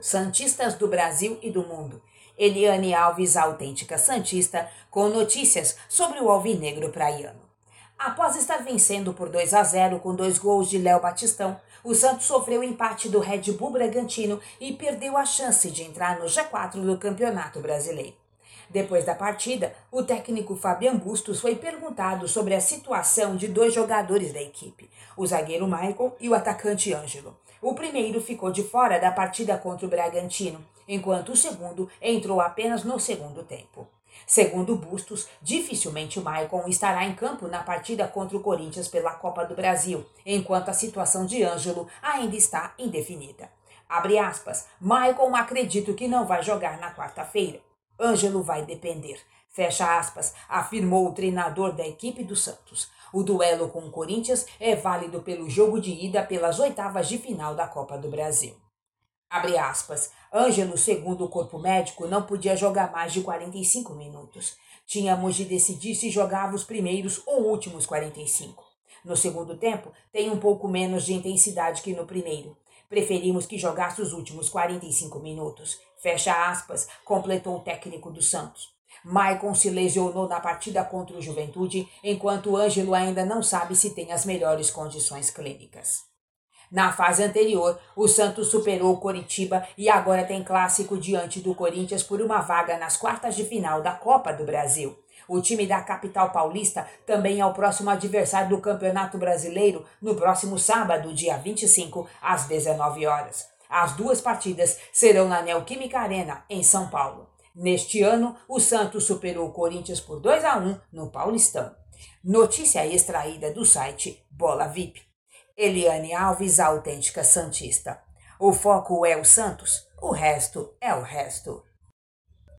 Santistas do Brasil e do mundo. Eliane Alves, autêntica Santista, com notícias sobre o Alvinegro Praiano. Após estar vencendo por 2 a 0 com dois gols de Léo Batistão, o Santos sofreu o empate do Red Bull Bragantino e perdeu a chance de entrar no G4 do Campeonato Brasileiro. Depois da partida, o técnico Fabian Bustos foi perguntado sobre a situação de dois jogadores da equipe, o zagueiro Michael e o atacante Ângelo. O primeiro ficou de fora da partida contra o Bragantino, enquanto o segundo entrou apenas no segundo tempo. Segundo Bustos, dificilmente o Maicon estará em campo na partida contra o Corinthians pela Copa do Brasil, enquanto a situação de Ângelo ainda está indefinida. Abre aspas, Maicon acredito que não vai jogar na quarta-feira. Ângelo vai depender. Fecha aspas, afirmou o treinador da equipe do Santos. O duelo com o Corinthians é válido pelo jogo de ida pelas oitavas de final da Copa do Brasil. Abre aspas. Ângelo, segundo o corpo médico, não podia jogar mais de 45 minutos. Tínhamos de decidir se jogava os primeiros ou últimos 45. No segundo tempo, tem um pouco menos de intensidade que no primeiro. Preferimos que jogasse os últimos 45 minutos. Fecha aspas, completou o técnico do Santos. Maicon se lesionou na partida contra o Juventude, enquanto Ângelo ainda não sabe se tem as melhores condições clínicas. Na fase anterior, o Santos superou o Coritiba e agora tem clássico diante do Corinthians por uma vaga nas quartas de final da Copa do Brasil. O time da capital paulista também é o próximo adversário do Campeonato Brasileiro no próximo sábado, dia 25, às 19 horas. As duas partidas serão na Neoquímica Arena, em São Paulo. Neste ano, o Santos superou o Corinthians por 2 a 1 no Paulistão. Notícia extraída do site Bola VIP. Eliane Alves, autêntica Santista. O foco é o Santos, o resto é o resto.